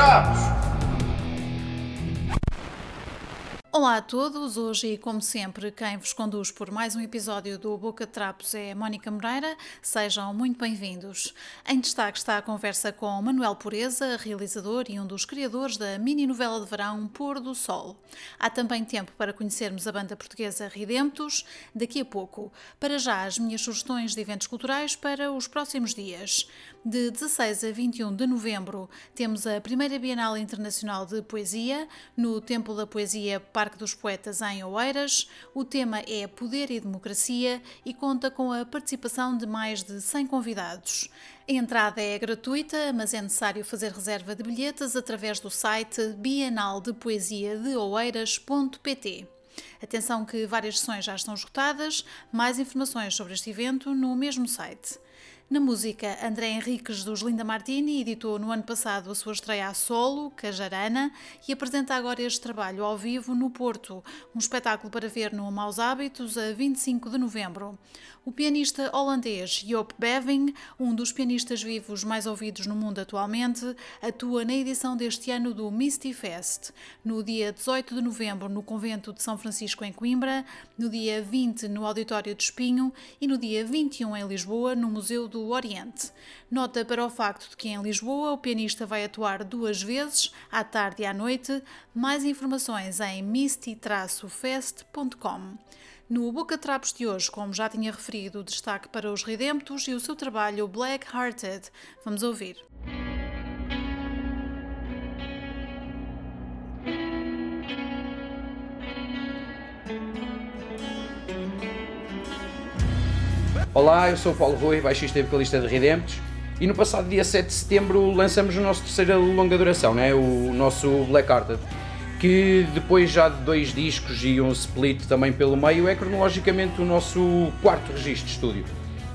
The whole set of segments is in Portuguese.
Trapos! Olá a todos, hoje e como sempre, quem vos conduz por mais um episódio do Boca de Trapos é Mónica Moreira. Sejam muito bem-vindos. Em destaque está a conversa com Manuel Pureza, realizador e um dos criadores da mini novela de verão Pôr do Sol. Há também tempo para conhecermos a banda portuguesa Ridemptos daqui a pouco. Para já, as minhas sugestões de eventos culturais para os próximos dias. De 16 a 21 de novembro, temos a primeira Bienal Internacional de Poesia no Templo da Poesia Parque dos Poetas em Oeiras. O tema é Poder e Democracia e conta com a participação de mais de 100 convidados. A entrada é gratuita, mas é necessário fazer reserva de bilhetes através do site bienaldepoesiadeoeiras.pt. Atenção que várias sessões já estão esgotadas. Mais informações sobre este evento no mesmo site. Na música, André Henriques dos Linda Martini editou no ano passado a sua estreia a solo, Cajarana, e apresenta agora este trabalho ao vivo no Porto, um espetáculo para ver no Maus Hábitos a 25 de novembro. O pianista holandês Joop Beving, um dos pianistas vivos mais ouvidos no mundo atualmente, atua na edição deste ano do Misty Fest, no dia 18 de novembro no Convento de São Francisco em Coimbra, no dia 20 no Auditório de Espinho e no dia 21 em Lisboa, no Museu do Oriente. Nota para o facto de que em Lisboa o pianista vai atuar duas vezes, à tarde e à noite. Mais informações em misty-fest.com. No Boca Trapos de hoje, como já tinha referido, destaque para os Redemptos e o seu trabalho Black Hearted. Vamos ouvir. Olá, eu sou Paulo Rui, baixista e vocalista de Redemptos, e no passado dia 7 de setembro lançamos o nosso terceiro longa duração, né? o nosso Black Hearted, que depois já de dois discos e um split também pelo meio, é cronologicamente o nosso quarto registro de estúdio.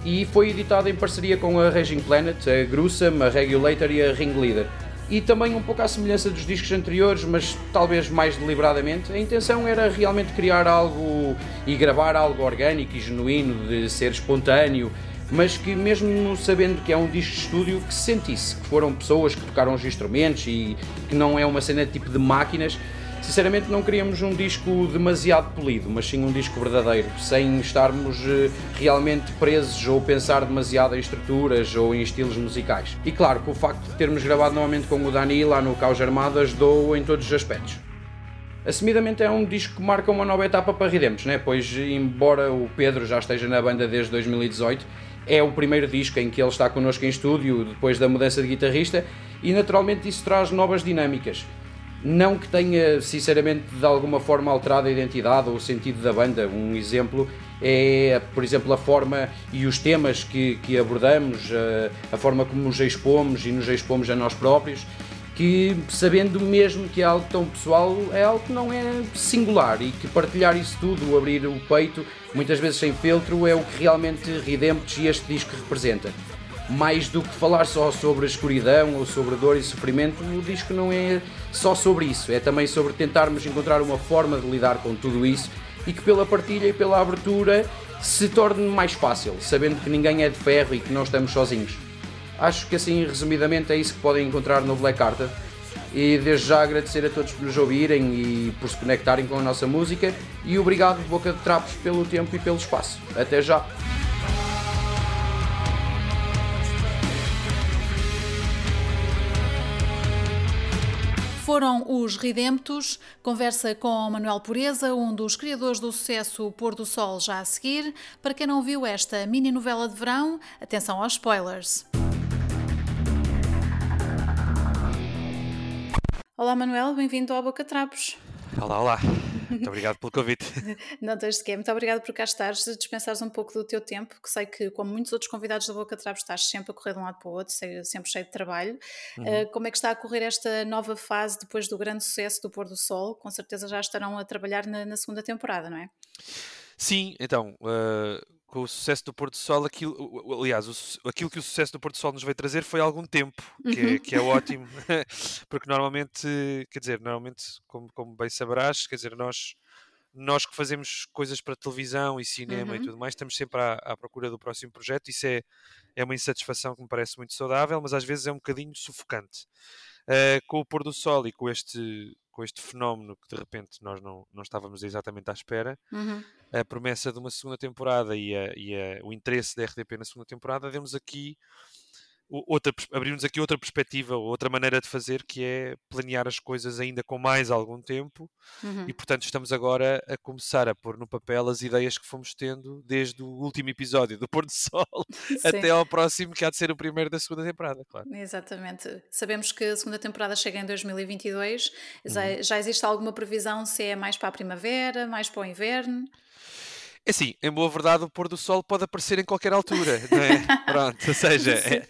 E foi editado em parceria com a Raging Planet, a Gruesome, a Regulator e a Ringleader e também um pouco à semelhança dos discos anteriores, mas talvez mais deliberadamente, a intenção era realmente criar algo e gravar algo orgânico e genuíno, de ser espontâneo, mas que mesmo sabendo que é um disco de estúdio, que se sentisse que foram pessoas que tocaram os instrumentos e que não é uma cena de tipo de máquinas, Sinceramente, não queríamos um disco demasiado polido, mas sim um disco verdadeiro, sem estarmos eh, realmente presos ou pensar demasiado em estruturas ou em estilos musicais. E claro que o facto de termos gravado novamente com o Dani lá no Caos Armado ajudou em todos os aspectos. Assumidamente é um disco que marca uma nova etapa para Ridemos, né? pois, embora o Pedro já esteja na banda desde 2018, é o primeiro disco em que ele está connosco em estúdio depois da mudança de guitarrista e naturalmente isso traz novas dinâmicas. Não que tenha, sinceramente, de alguma forma alterado a identidade ou o sentido da banda. Um exemplo é, por exemplo, a forma e os temas que, que abordamos, a, a forma como nos expomos e nos expomos a nós próprios, que sabendo mesmo que é algo tão pessoal, é algo que não é singular e que partilhar isso tudo, abrir o peito, muitas vezes sem filtro, é o que realmente Redemptos e este disco representa mais do que falar só sobre a escuridão ou sobre dor e sofrimento, o disco não é só sobre isso, é também sobre tentarmos encontrar uma forma de lidar com tudo isso e que pela partilha e pela abertura se torne mais fácil, sabendo que ninguém é de ferro e que não estamos sozinhos. Acho que assim, resumidamente, é isso que podem encontrar no Black Carta. E desde já agradecer a todos por nos ouvirem e por se conectarem com a nossa música. E obrigado, Boca de Trapos, pelo tempo e pelo espaço. Até já! Foram os Ridemptos, conversa com Manuel Pureza, um dos criadores do sucesso Pôr do Sol já a seguir. Para quem não viu esta mini novela de verão, atenção aos spoilers. Olá Manuel, bem-vindo ao Boca Trapos. Olá, olá. Muito obrigado pelo convite. Não tens de quê. Muito obrigado por cá estares, dispensares um pouco do teu tempo, que sei que, como muitos outros convidados da Boca Trapos, estás sempre a correr de um lado para o outro, sempre cheio de trabalho. Uhum. Uh, como é que está a correr esta nova fase depois do grande sucesso do Pôr do Sol? Com certeza já estarão a trabalhar na, na segunda temporada, não é? Sim, então, uh, com o sucesso do Porto Sol, aquilo, aliás, o, aquilo que o sucesso do Porto Sol nos veio trazer foi algum tempo, que, é, uhum. é, que é ótimo, porque normalmente, quer dizer, normalmente, como, como bem saberás, quer dizer, nós, nós que fazemos coisas para televisão e cinema uhum. e tudo mais, estamos sempre à, à, procura do próximo projeto, isso é, é uma insatisfação que me parece muito saudável, mas às vezes é um bocadinho sufocante. uh, com o pôr do sol e com este, com este fenómeno que de repente nós não, não estávamos exatamente à espera, Uhum. a promessa de uma segunda temporada e, a- e a- o interesse da RTP na segunda temporada, demos aqui outra, abrimos aqui outra perspectiva, outra maneira de fazer, que é planear as coisas ainda com mais algum tempo Uhum. e portanto estamos agora a começar a pôr no papel as ideias que fomos tendo desde o último episódio do Pôr do Sol Sim. até ao próximo que há de ser o primeiro da segunda temporada, claro. Exatamente. Sabemos que a segunda temporada chega em 2022. Já, Uhum. já existe alguma previsão se é mais para a primavera, mais para o inverno? É assim, em boa verdade, o pôr do sol pode aparecer em qualquer altura, não é? Pronto, ou seja, é-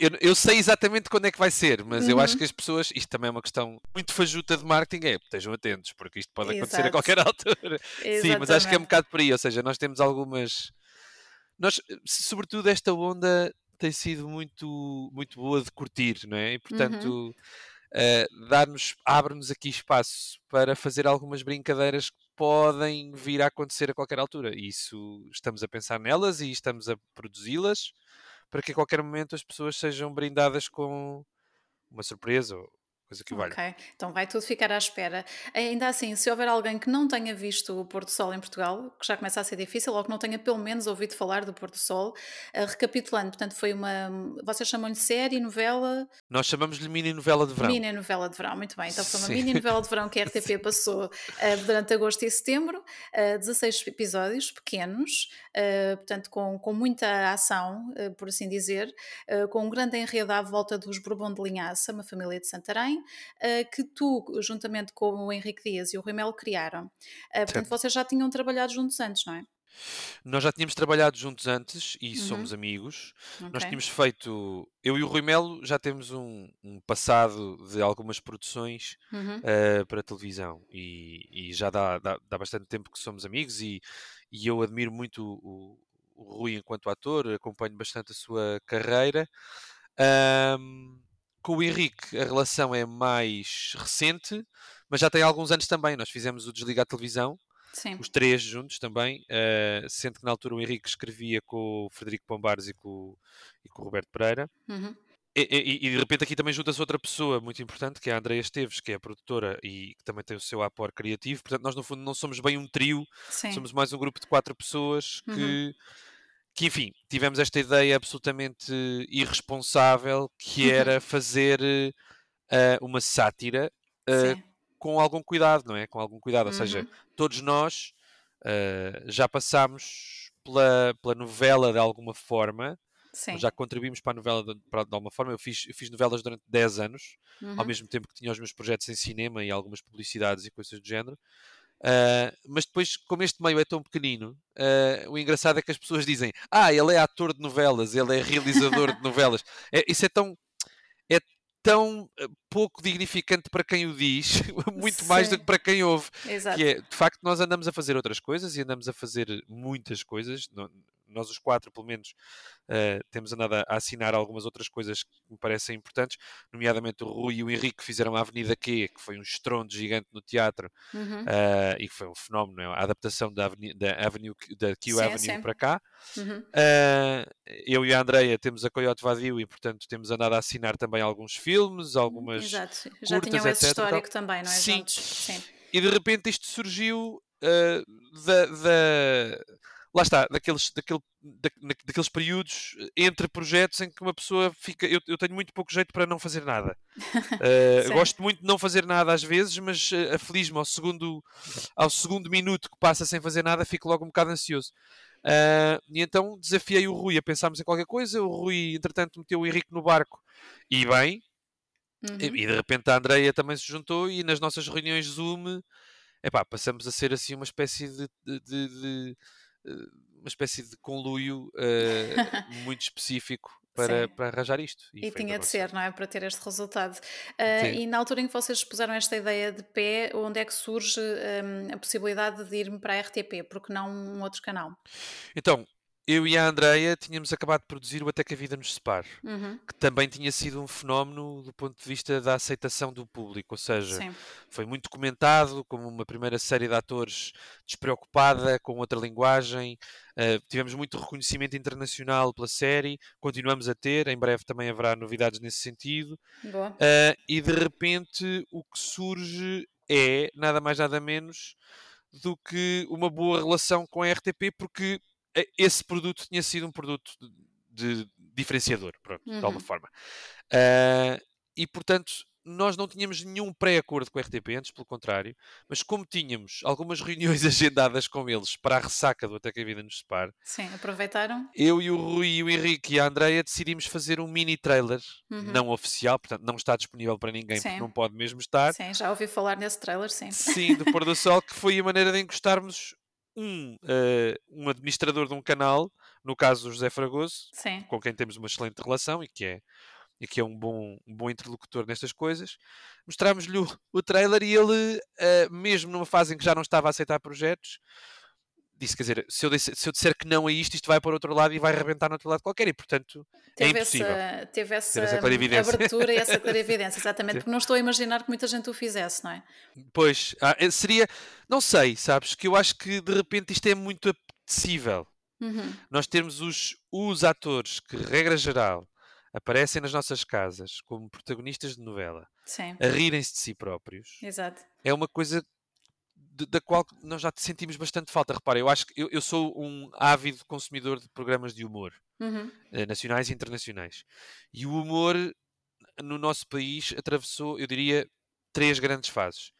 eu, eu sei exatamente quando é que vai ser, mas eu acho Uhum. que as pessoas, isto também é uma questão muito fajuta de marketing, é estejam atentos, porque isto pode acontecer a Exato. qualquer altura. Sim, mas acho que é um Exatamente. bocado por aí, ou seja, nós temos algumas. Nós, sobretudo, esta onda tem sido muito, muito boa de curtir, não é? E Uhum. portanto, eh, dar-nos, abre-nos aqui espaço para fazer algumas brincadeiras que podem vir a acontecer a qualquer altura. E isso estamos a pensar nelas e estamos a produzi-las para que a qualquer momento as pessoas sejam brindadas com uma surpresa coisa que valha. Ok, então vai tudo ficar à espera. Ainda assim, se houver alguém que não tenha visto o Pôr do Sol em Portugal, que já começa a ser difícil, ou que não tenha pelo menos ouvido falar do Pôr do Sol, eh, recapitulando, portanto, foi uma. Vocês chamam-lhe série, novela, Nós chamamos-lhe mini novela de verão. mini novela de verão, muito bem. Então foi uma Sim. mini novela de verão que a RTP passou eh, durante agosto e setembro, eh, 16 episódios pequenos, eh, portanto, com, com muita ação, por assim dizer, com um grande enredo à volta dos Bourbon de Linhaça, uma família de Santarém, eh, que tu, juntamente com o Henrique Dias e o Rui Melo, criaram. Eh, portanto, Certo. vocês já tinham trabalhado juntos antes, não é? Nós já tínhamos trabalhado juntos antes e Uhum. somos amigos. Nós Ok. tínhamos feito, eu e o Rui Melo já temos um, um passado de algumas produções Uhum. eh, para televisão e, e já dá, dá, dá bastante tempo que somos amigos e, e eu admiro muito o, o Rui enquanto ator, acompanho bastante a sua carreira. Ahm, com o Henrique a relação é mais recente, mas já tem alguns anos também. Nós fizemos o Desligar a Televisão, Sim. os três juntos também, eh, sendo que na altura o Henrique escrevia com o Frederico Pombares e com, o- e com o Roberto Pereira. Uhum. E, e- e de repente aqui também junta-se outra pessoa muito importante, que é a Andreia Esteves, que é a produtora e que também tem o seu apor criativo. Portanto, nós no fundo não somos bem um trio, Sim. somos mais um grupo de quatro pessoas Uhum. Que, enfim, tivemos esta ideia absolutamente irresponsável, que era fazer eh, uma sátira Sim. com algum cuidado, não é? Com algum cuidado, ou seja, Uhum. todos nós eh, já passámos pela, pela novela de alguma forma, Sim. já contribuímos para a novela de, para- de alguma forma. Eu fiz, eu fiz novelas durante 10 anos, ao Uhum. mesmo tempo que tinha os meus projetos em cinema e algumas publicidades e coisas do género. Ah, mas depois, como este meio é tão pequenino, ah, o engraçado é que as pessoas dizem: Ah, ele é ator de novelas, ele é realizador de novelas. É, isso é tão. É tão ah, pouco dignificante para quem o diz, muito mais do Sim. que para quem ouve. Exato. Que é, de facto, nós andamos a fazer outras coisas e andamos a fazer muitas coisas. no- Nós, os quatro, pelo menos, eh, temos andado a, assinar algumas outras coisas que me parecem importantes, nomeadamente o Rui e o Henrique fizeram a Avenida Q, que foi um estrondo gigante no teatro Uhum. eh, e que foi um fenómeno, é? a adaptação da Avenida, da Avenue, da Q Sim, Avenue sim. para cá. Uhum. Eh, eu e a Andreia temos a Coyote Vadio e, portanto, temos andado a assinar também alguns filmes, algumas Exato. Já curtas, tinham esse e histórico também, não é? Sim. Juntos. Sim. e de repente isto surgiu uh, da, da- lá está, daqueles, daquele, da- daqueles períodos entre projetos em que uma pessoa fica. Eu, eu tenho muito pouco jeito para não fazer nada. Uh, gosto muito de não fazer nada às vezes, mas uh, aflige-me ao segundo, ao segundo minuto que passa sem fazer nada, fico logo um bocado ansioso. Uh, e então desafiei o Rui a pensarmos em qualquer coisa. O Rui, entretanto, meteu o Henrique no barco e bem, Uhum. e, e de repente a Andreia também se juntou e nas nossas reuniões Zoom epá, passamos a ser assim uma espécie de, de- de- de, eh, uma espécie de conluio eh, muito específico para, para arranjar isto. E que tinha de ser, não é? Para ter este resultado. Sim. e na altura em que vocês puseram esta ideia de pé, onde é que surge hum, a possibilidade de ir-me para a RTP? Porque não um outro canal? Então, eu e a Andreia tínhamos acabado de produzir o Até que a Vida nos Separe, Uhum. que também tinha sido um fenómeno do ponto de vista da aceitação do público, ou seja, Sim. foi muito comentado como uma primeira série de atores despreocupada, com outra linguagem. Uh, tivemos muito reconhecimento internacional pela série, continuamos a ter, em breve também haverá novidades nesse sentido. Uh, e de repente o que surge é nada mais nada menos do que uma boa relação com a RTP, porque esse produto tinha sido um produto de, de diferenciador, pronto, Uhum. de alguma forma. Uh, e portanto, nós não tínhamos nenhum pré-acordo com a RTP, antes pelo contrário, mas como tínhamos algumas reuniões agendadas com eles para a ressaca do Até que a Vida nos Separe, Sim, aproveitaram. eu e o Rui o Henrique e a Andreia decidimos fazer um mini trailer, Uhum. não oficial, portanto não está disponível para ninguém Sim. porque não pode mesmo estar. Sim, já ouvi falar nesse trailer, sim. Sim, do Pôr do Sol, que foi a maneira de encostarmos um, eh, um administrador de um canal, no caso o José Fragoso, Sim. com quem temos uma excelente relação e que é, e que é um, bom, um bom interlocutor nestas coisas. Mostrámos-lhe o, o trailer e ele, eh, mesmo numa fase em que já não estava a aceitar projetos, disse, quer dizer, se eu, disse- se eu disser que não a isto, isto vai para outro lado e vai arrebentar no outro lado qualquer, e portanto é Teve impossível. essa, teve essa, essa abertura e essa clarividência, exatamente, porque não estou a imaginar que muita gente o fizesse, não é? Pois, ah, eh, seria, não sei, sabes, que eu acho que de repente isto é muito apetecível. Uhum. nós termos os, os atores que, regra geral, aparecem nas nossas casas como protagonistas de novela, Sim, a rirem-se de si próprios, exato. é uma coisa de- da qual nós já sentimos bastante falta. Repara, eu acho que eu, eu sou um ávido consumidor de programas de humor, Uhum. eh, nacionais e internacionais. E o humor no nosso país atravessou, eu diria, três grandes fases.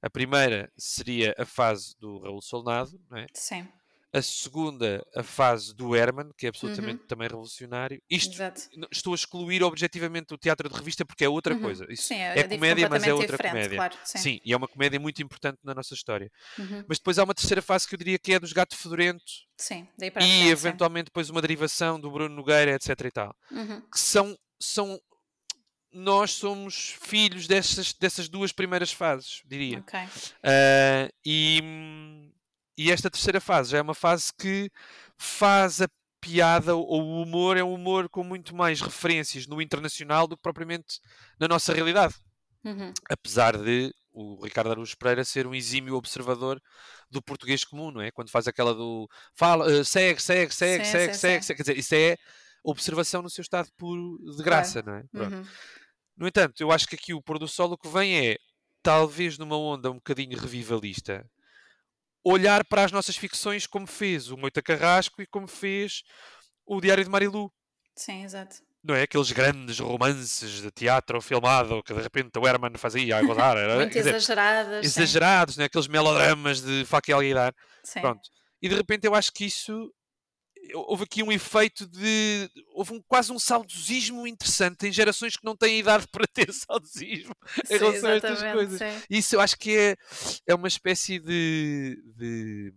A primeira seria a fase do Raul Solnado, não é? Sim, a segunda, a fase do Herman, que é absolutamente também revolucionário. Isto exato. estou a excluir objetivamente o teatro de revista porque é outra Uhum. coisa. Isso Sim, é, dif- comédia, mas é outra comédia. Claro, sim. Sim. e é uma comédia muito importante na nossa história. Uhum. Mas depois há uma terceira fase que eu diria que é dos Gato Fedorento Sim, daí para a e frente, sim. eventualmente depois uma derivação do Bruno Nogueira, etc. e tal. Uhum. Que são, são nós somos filhos dessas, dessas duas primeiras fases, diria. Ok. Ah, e, e esta terceira fase já é uma fase que faz a piada ou o humor é um humor com muito mais referências no internacional do que propriamente na nossa realidade. Uhum. Apesar de o Ricardo Araújo Pereira ser um exímio observador do português comum, não é? Quando faz aquela do fala, eh, segue, segue, segue, Sim, segue, sim, segue, sim. segue. Quer dizer, isso é observação no seu estado puro de graça, não é? Uhum. No entanto, eu acho que aqui o pôr do sol o que vem é, talvez numa onda um bocadinho revivalista, olhar para as nossas ficções como fez o Moita Carrasco e como fez o Diário de Marilu. Sim, exato. Não é? Aqueles grandes romances de teatro filmado que de repente o Herman fazia a gozar. Era, Muito dizer, exageradas. sim. exagerados, não é? aqueles melodramas de e alguidar. Sim. Pronto. E de repente eu acho que isso houve aqui um efeito de. houve um, quase um saudosismo interessante em gerações que não têm idade para ter saudosismo em Sim, relação a estas coisas. sim. Isso eu acho que é, é uma espécie de, de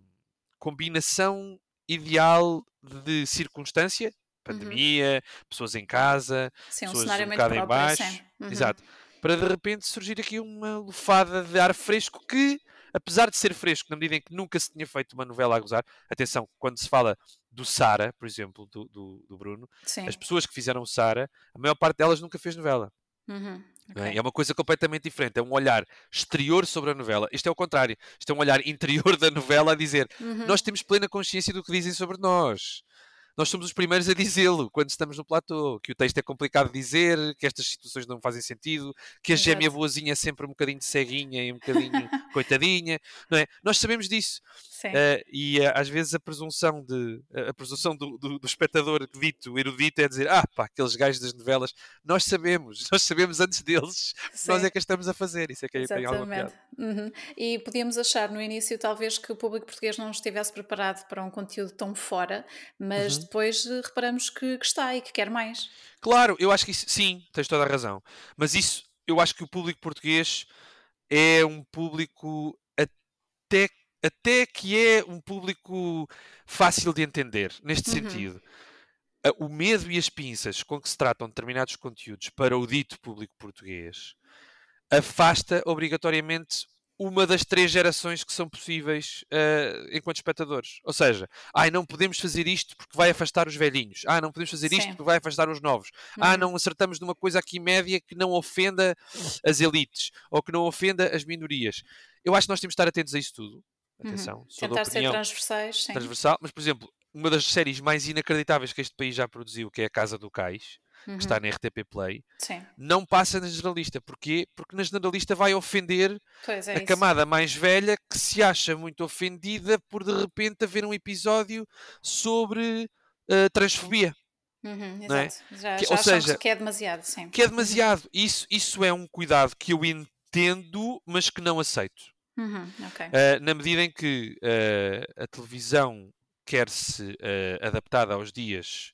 combinação ideal de circunstância. Pandemia, pessoas em casa, Sim, um pessoas cenário um muito bocado em próprio, baixo. sim. Uhum. Exato. Para de repente surgir aqui uma lufada de ar fresco que, apesar de ser fresco, na medida em que nunca se tinha feito uma novela a gozar, atenção, quando se fala do Sara, por exemplo, do, do, do Bruno, Sim. as pessoas que fizeram o Sara, a maior parte delas nunca fez novela. Uhum. é? ok. É uma coisa completamente diferente. É um olhar exterior sobre a novela. Isto é o contrário. Isto é um olhar interior da novela a dizer Uhum. nós temos plena consciência do que dizem sobre nós. Nós somos os primeiros a dizê-lo quando estamos no platô, que o texto é complicado de dizer, que estas situações não fazem sentido, que a gêmea Exato. boazinha é sempre um bocadinho ceguinha e um bocadinho coitadinha, não é? Nós sabemos disso. Eh, e eh, às vezes a presunção, de, a presunção do, do- do espectador dito, erudito, é dizer: Ah, pá, aqueles gajos das novelas, nós sabemos, nós sabemos antes deles, nós Sim. é que estamos a fazer. Isso é que aí tem alguma Exatamente. piada. Uhum. E podíamos achar no início, talvez, que o público português não estivesse preparado para um conteúdo tão fora, mas Uhum. Depois eh, reparamos que, que está e que quer mais. Claro, eu acho que isso, sim, tens toda a razão. Mas isso, eu acho que o público português é um público até, até que é um público fácil de entender, neste Uhum. sentido. O medo e as pinças com que se tratam determinados conteúdos para o dito público português afasta obrigatoriamente uma das três gerações que são possíveis uh, enquanto espectadores. Ou seja, ai, não podemos fazer isto porque vai afastar os velhinhos. Ah, não podemos fazer isto Sim. porque vai afastar os novos. Ah, uhum. Ah, não acertamos numa coisa aqui média que não ofenda as elites ou que não ofenda as minorias. Eu acho que nós temos de estar atentos a isso tudo. Uhum. Atenção, uhum. Tentar ser transversais. Sim. Transversal, mas por exemplo, uma das séries mais inacreditáveis que este país já produziu, que é A Casa do Cais, uhum. que está na RTP Play, Sim. não passa na generalista. Porquê? Porque na generalista vai ofender é a isso. camada mais velha que se acha muito ofendida por de repente haver um episódio sobre uh, transfobia. Uhum, é? Já, que, já ou seja, que é demasiado, sim. Que é demasiado. Isso, isso é um cuidado que eu entendo, mas que não aceito. Uhum, okay. uh, na medida em que uh, a televisão quer-se uh, adaptada aos dias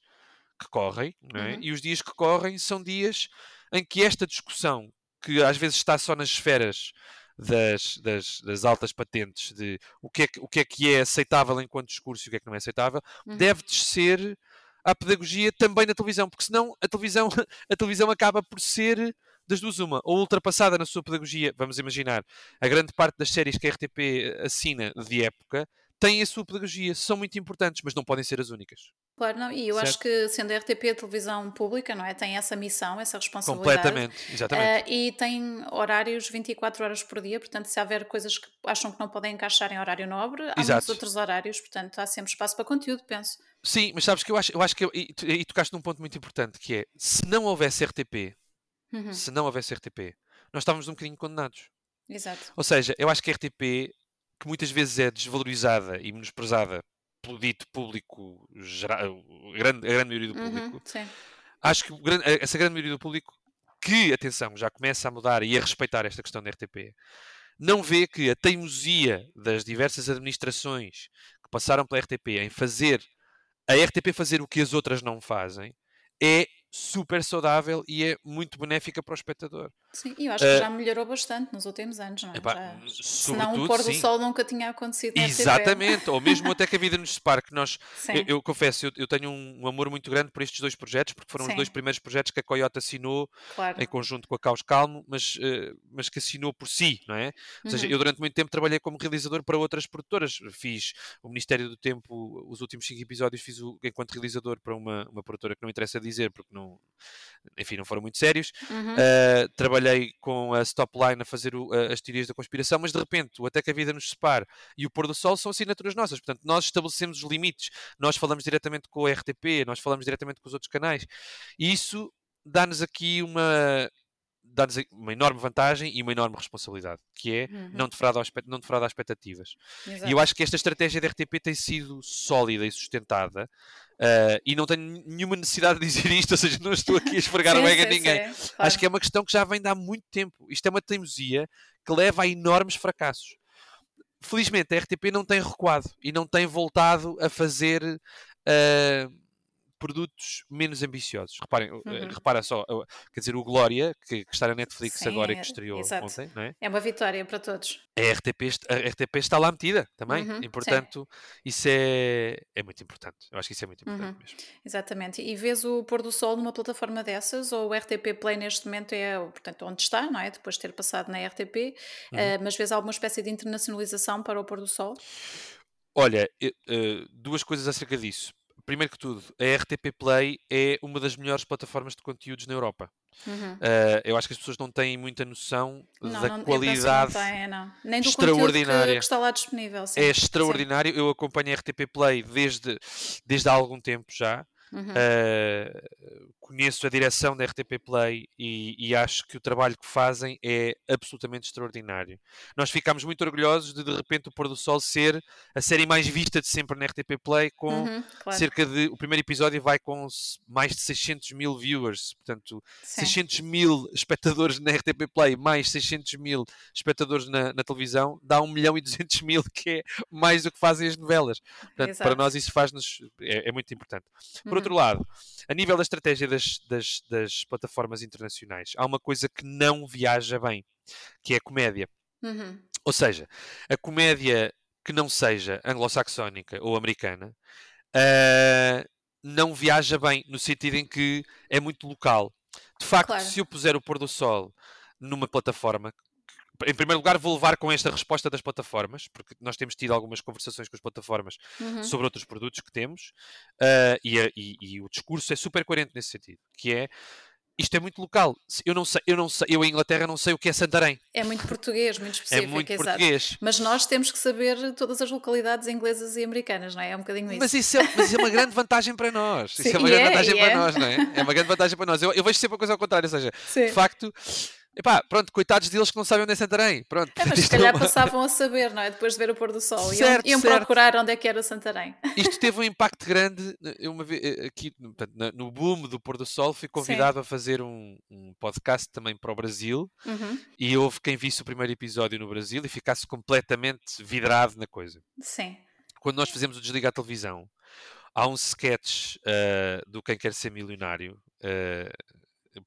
que correm, é? uhum. e os dias que correm são dias em que esta discussão, que às vezes está só nas esferas das, das, das, altas patentes de o que, é que, o que é que é aceitável enquanto discurso e o que é que não é aceitável, uhum. deve descer à pedagogia também na televisão, porque senão a televisão, a televisão acaba por ser das duas uma, ou ultrapassada na sua pedagogia, vamos imaginar, a grande parte das séries que a RTP assina de época têm a sua pedagogia, são muito importantes, mas não podem ser as únicas. Claro, não, e eu certo? acho que sendo a RTP a televisão pública, não é? Tem essa missão, essa responsabilidade. Completamente, exatamente. Uh, e tem horários 24 horas por dia, portanto, se houver coisas que acham que não podem encaixar em horário nobre, há Exato. muitos outros horários, portanto, há sempre espaço para conteúdo, penso. Sim, mas sabes que eu acho, eu acho que, e, e tocaste num ponto muito importante, que é, se não houvesse RTP, uhum. se não houvesse RTP, nós estávamos um bocadinho condenados. Exato. Ou seja, eu acho que a RTP que muitas vezes é desvalorizada e menosprezada pelo dito público, geral, a, grande, a grande maioria do uhum, público, uhum, acho que essa grande maioria do público, que, atenção, já começa a mudar e a respeitar esta questão da RTP, não vê que a teimosia das diversas administrações que passaram pela RTP em fazer a RTP fazer o que as outras não fazem é super saudável e é muito benéfica para o espectador. Sim, e eu acho que uh, já melhorou bastante nos últimos anos, não é? Epá, já, senão o pôr do sim. sol nunca tinha acontecido Exatamente, ou mesmo até que a vida nos separe, que nós, eu, eu, confesso, eu, eu, tenho um, amor muito grande por estes dois projetos, porque foram sim. os dois primeiros projetos que a Coyote assinou claro. em conjunto com a Caos Calmo, mas, uh, mas que assinou por si, não é? Ou seja, uhum. eu durante muito tempo trabalhei como realizador para outras produtoras, fiz o Ministério do Tempo, os últimos cinco episódios fiz o, enquanto realizador para uma, uma produtora que não interessa dizer, porque não, enfim, não foram muito sérios. Uhum. Uh, trabalhei com a Stopline a fazer o, a, as teorias da conspiração, mas de repente o Até que a Vida nos Separe e o Pôr do Sol são assinaturas nossas. Portanto, nós estabelecemos os limites, nós falamos diretamente com a RTP, nós falamos diretamente com os outros canais. E isso dá-nos aqui uma, dá-nos uma enorme vantagem e uma enorme responsabilidade, que é uhum. não, defraudar, não expectativas. Exato. E eu acho que esta estratégia da RTP tem sido sólida e sustentada uh, e não tenho nenhuma necessidade de dizer isto, ou seja, não estou aqui a esfregar o ego a ninguém. Claro. Acho que é uma questão que já vem de há muito tempo. Isto é uma teimosia que leva a enormes fracassos. Felizmente a RTP não tem recuado e não tem voltado a fazer uh, produtos menos ambiciosos. Reparem, eh, uhum. repara só, quer dizer, o Glória, que, que está na Netflix Sim, agora e que estreou exato. ontem, não é? É uma vitória para todos. A RTP, a RTP está lá metida também, uhum, e portanto sim. isso é, é muito importante. Eu acho que isso é muito importante uhum. mesmo. Exatamente. E vês o pôr do sol numa plataforma dessas, ou o RTP Play neste momento é portanto, onde está, não é? Depois de ter passado na RTP, uh, uhum. mas vês alguma espécie de internacionalização para o pôr do sol? Olha, uh, duas coisas acerca disso primeiro que tudo, a RTP Play é uma das melhores plataformas de conteúdos na Europa. Uhum. Uh, eu acho que as pessoas não têm muita noção não, da não, qualidade não têm, não. Nem do extraordinária que, que, está lá disponível. Sim. É extraordinário. Sim. Eu acompanho a RTP Play desde, desde há algum tempo já. Uhum. Uh, conheço a direção da RTP Play e, e, acho que o trabalho que fazem é absolutamente extraordinário. Nós ficámos muito orgulhosos de de repente o Pôr do Sol ser a série mais vista de sempre na RTP Play, com uhum, claro. cerca de. O primeiro episódio vai com mais de 600 mil viewers, portanto, Sim. 600 mil espectadores na RTP Play, mais 600 mil espectadores na, na, televisão, dá 1 milhão e 200 mil, que é mais do que fazem as novelas. Portanto, para nós isso faz-nos. É, é, muito importante. Por. Outro lado, a nível da estratégia das das, das, das, plataformas internacionais, há uma coisa que não viaja bem, que é a comédia. Uhum. Ou seja, a comédia que não seja anglo-saxónica ou americana uh, não viaja bem, no sentido em que é muito local. De facto, claro. se eu puser o pôr do sol numa plataforma em primeiro lugar, vou levar com esta resposta das plataformas, porque nós temos tido algumas conversações com as plataformas uhum. sobre outros produtos que temos, uh, e, e, e, o discurso é super coerente nesse sentido, que é isto é muito local. Eu não sei, eu não sei, eu em Inglaterra não sei o que é Santarém. É muito português, muito é específico, é muito português. Mas nós temos que saber todas as localidades inglesas e americanas, não é? É um bocadinho isso. Mas isso é, mas isso é uma grande vantagem para nós. Sim, isso é uma grande é, vantagem para é. nós, não é? É uma grande vantagem para nós. Eu, eu vejo sempre a coisa ao contrário, ou seja, Sim. de facto, Epá, pronto, coitados deles que não sabem onde é Santarém. Pronto, é, mas se calhar é uma... passavam a saber, não é? Depois de ver o pôr do sol. Certo, iam, iam procurar onde é que era Santarém. Isto teve um impacto grande. Eu uma vez, eh, aqui no boom do pôr do sol, fui convidado Sim. a fazer um, um, podcast também para o Brasil. Uhum. E houve quem visse o primeiro episódio no Brasil e ficasse completamente vidrado na coisa. Sim. Quando nós fazemos o Desligar a Televisão, há um sketch uh, do Quem Quer Ser Milionário. Uh,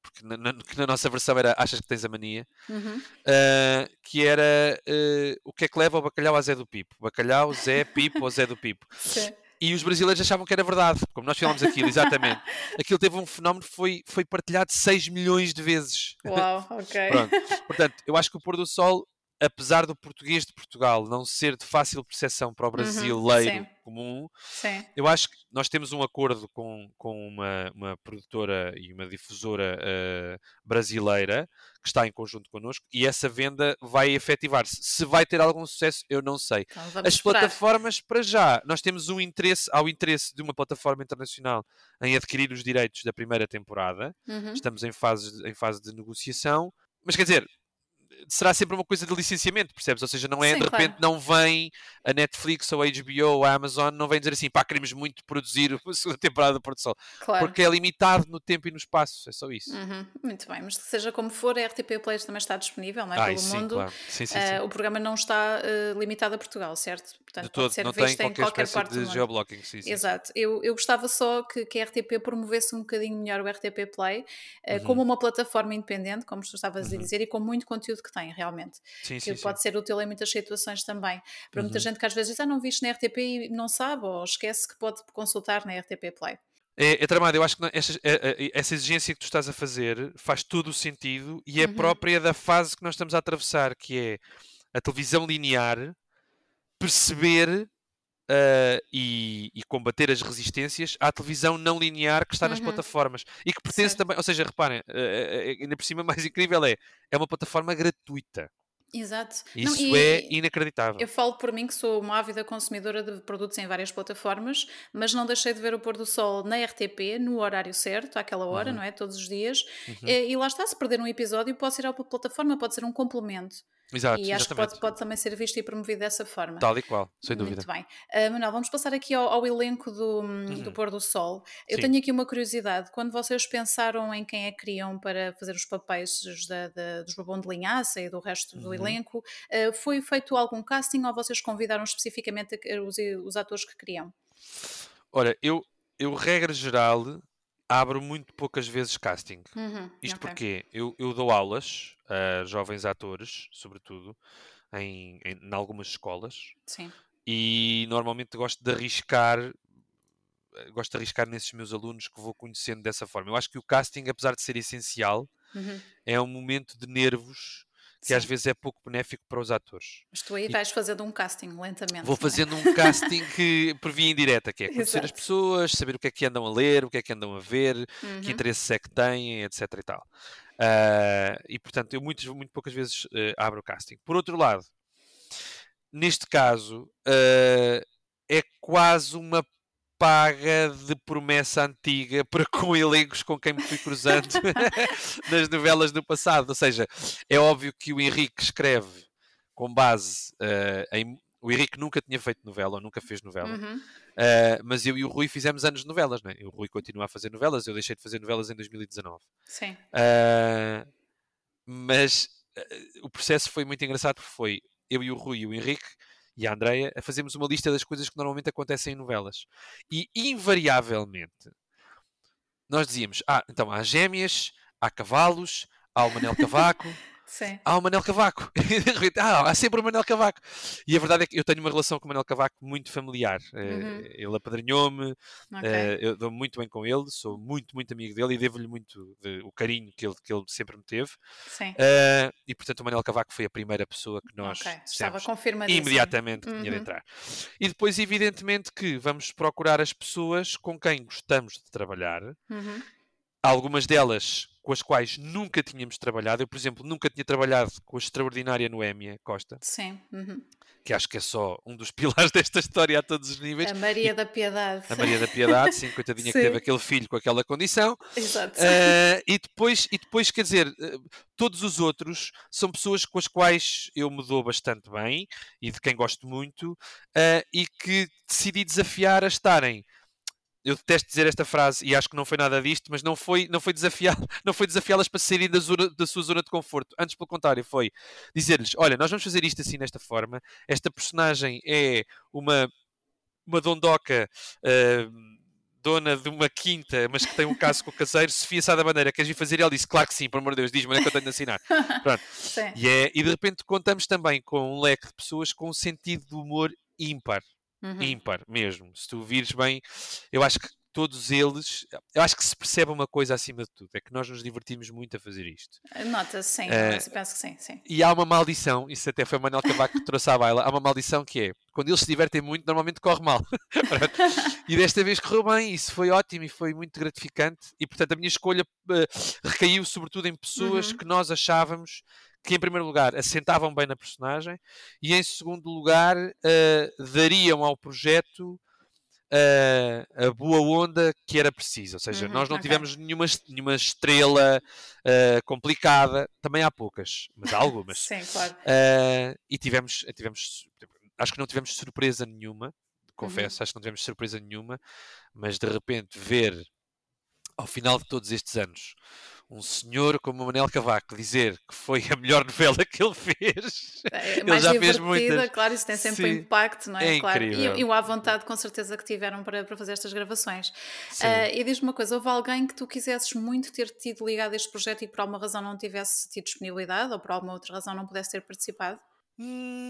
porque na, na, que na nossa versão era Achas que tens a mania, uhum. uh, que era uh, o que é que leva o bacalhau a Zé do Pipo? Bacalhau, Zé, Pipo ou Zé do Pipo? Sim. E os brasileiros achavam que era verdade, como nós falamos aquilo, exatamente. aquilo teve um fenómeno que foi, foi partilhado 6 milhões de vezes. Uau, ok. Portanto, eu acho que o pôr do sol apesar do português de Portugal não ser de fácil percepção para o uhum, brasileiro uhum, comum, sim. eu acho que nós temos um acordo com, com uma, uma produtora e uma difusora uh, brasileira que está em conjunto connosco e essa venda vai efetivar-se. Se vai ter algum sucesso, eu não sei. Então, As esperar. plataformas, para já, nós temos um interesse, ao interesse de uma plataforma internacional em adquirir os direitos da primeira temporada. Uhum. Estamos em fase, em fase de negociação. Mas quer dizer, será sempre uma coisa de licenciamento, percebes? Ou seja, não é Sim, de repente claro. não vem a Netflix ou a HBO ou a Amazon, não vem dizer assim, pá, queremos muito produzir a segunda temporada do Porto Sol. Claro. Porque é limitado no tempo e no espaço, é só isso. Uhum, muito bem, mas seja como for, a RTP Play também está disponível, não é? Pelo sim, mundo. Claro. Sim, sim, uh, o programa não está uh, limitado a Portugal, certo? Portanto, de todo, pode ser não visto tem em qualquer parte de do mundo. geoblocking, sim, sim. Exato. Eu, eu gostava só que, que a RTP promovesse um bocadinho melhor o RTP Play uh, uhum. como uma plataforma independente, como tu estavas uhum. a dizer, e com muito conteúdo que tem, realmente. Sim, que sim, pode sim. ser útil em muitas situações também. Para uhum. muita gente que às vezes diz, ah, não viste na RTP e não sabe, ou esquece que pode consultar na RTP Play. É, é tramado, eu acho que essa, é, é, essa, exigência que tu estás a fazer faz todo o sentido e é uhum. própria da fase que nós estamos a atravessar, que é a televisão linear perceber Uh, e, e, combater as resistências à televisão não linear que está nas uhum. plataformas e que pertence Sim. também, ou seja, reparem, uh, ainda por cima mais incrível é, é uma plataforma gratuita. Exato. Isso não, e, é inacreditável. Eu falo por mim que sou uma ávida consumidora de produtos em várias plataformas, mas não deixei de ver o pôr do sol na RTP, no horário certo, àquela hora, uhum. não é? Todos os dias. Uhum. E, e, lá está, se perder um episódio, posso ir à plataforma, pode ser um complemento. Exato, e acho que pode, pode, também ser visto e promovido dessa forma. Tal e qual, sem dúvida. Muito bem. Uh, Manuel, vamos passar aqui ao, ao elenco do, uhum. do Pôr do Sol. Eu Sim. tenho aqui uma curiosidade. Quando vocês pensaram em quem é que queriam para fazer os papéis da, da, dos Babão de Linhaça e do resto do uhum. elenco, uh, foi feito algum casting ou vocês convidaram especificamente os, os atores que queriam? Olha, eu, eu regra geral, abro muito poucas vezes casting. Uhum, Isto okay. porque eu, eu dou aulas a jovens atores, sobretudo, em, em, em algumas escolas. Sim. E normalmente gosto de arriscar gosto de arriscar nesses meus alunos que vou conhecendo dessa forma. Eu acho que o casting, apesar de ser essencial, uhum. é um momento de nervos que Sim. às vezes é pouco benéfico para os atores. Mas tu aí e vais fazendo um casting lentamente. Vou é? fazendo um casting que por via indireta, que é conhecer Exato. as pessoas, saber o que é que andam a ler, o que é que andam a ver, uhum. que interesses é que têm, etc e tal. Uh, e portanto, eu muitas, muito poucas vezes uh, abro o casting. Por outro lado, neste caso, uh, é quase uma paga de promessa antiga para com elencos com quem me fui cruzando nas novelas do passado. Ou seja, é óbvio que o Henrique escreve com base uh, em. O Henrique nunca tinha feito novela, ou nunca fez novela, uhum. uh, mas eu e o Rui fizemos anos de novelas, né? O Rui continua a fazer novelas, eu deixei de fazer novelas em 2019. Sim. Uh, mas o processo foi muito engraçado porque foi eu e o Rui e o Henrique e a Andreia a fazermos uma lista das coisas que normalmente acontecem em novelas. E invariavelmente nós dizíamos: ah, então há gêmeas, há cavalos, há o Manel Cavaco, Sim. há o Manel Cavaco. Ah, há sempre o Manel Cavaco. E a verdade é que eu tenho uma relação com o Manel Cavaco muito familiar. Eh, Uhum. Ele apadrinhou-me, Ok. eh, eu dou muito bem com ele, sou muito, muito amigo dele e devo-lhe muito de- o carinho que ele, que ele sempre me teve. Sim. Eh, e portanto, o Manel Cavaco foi a primeira pessoa que nós ok. Estava imediatamente que tinha de Uhum. entrar. E depois, evidentemente, que vamos procurar as pessoas com quem gostamos de trabalhar, Uhum. algumas delas com as quais nunca tínhamos trabalhado. Eu, por exemplo, nunca tinha trabalhado com a extraordinária Noémia Costa, Sim. Uhum. que acho que é só um dos pilares desta história a todos os níveis. A Maria da Piedade. A Maria da Piedade, sim, coitadinha que Sim. teve aquele filho com aquela condição. Exato. Eh, e, depois, e depois, quer dizer, eh, todos os outros são pessoas com as quais eu me dou bastante bem e de quem gosto muito eh, e que decidi desafiar a estarem. Eu detesto dizer esta frase e acho que não foi nada disto, mas não foi, não foi desafiar, não foi desafiá-las para saírem da, zona- da sua zona de conforto. Antes, pelo contrário, foi dizer-lhes: olha, nós vamos fazer isto assim, desta forma. Esta personagem é uma, uma dondoca eh, dona de uma quinta, mas que tem um caso com o caseiro, Sofia Sá da Bandeira, queres vir fazer? E ela disse, claro que sim, por amor de Deus, diz-me onde é que eu tenho de assinar. Pronto. Sim. E, é, e de repente contamos também com um leque de pessoas com um sentido de humor ímpar. Uhum. Ímpar mesmo. Se tu vires bem, eu acho que todos eles, eu acho que se percebe uma coisa acima de tudo, é que nós nos divertimos muito a fazer isto. Nota-se, sim. Eh, eu penso que sim, sim. E há uma maldição, isso até foi o Manuel Cavaco que trouxe à baila, há uma maldição que é, quando eles se divertem muito, normalmente corre mal. E desta vez correu bem, isso foi ótimo e foi muito gratificante. E portanto a minha escolha eh, recaiu sobretudo em pessoas Uhum. que nós achávamos que em primeiro lugar assentavam bem na personagem e em segundo lugar eh, dariam ao projeto eh, a boa onda que era preciso. Ou seja, Uhum, nós não ok. tivemos nenhuma, nenhuma estrela eh, complicada, também há poucas, mas há algumas. Sim, claro. Uh, e tivemos, tivemos, acho que não tivemos surpresa nenhuma, Uhum. confesso, acho que não tivemos surpresa nenhuma, mas de repente ver ao final de todos estes anos um senhor como o Manel Cavaco dizer que foi a melhor novela que ele fez. É Ele já fez muitas. claro, isso tem sempre um Sim. impacto, não é? É claro. E, e o à vontade, com certeza, que tiveram para, para fazer estas gravações. Ah, e diz-me uma coisa: houve alguém que tu quisesses muito ter tido ligado a este projeto e por alguma razão não tivesse tido disponibilidade ou por alguma outra razão não pudesse ter participado? Hum,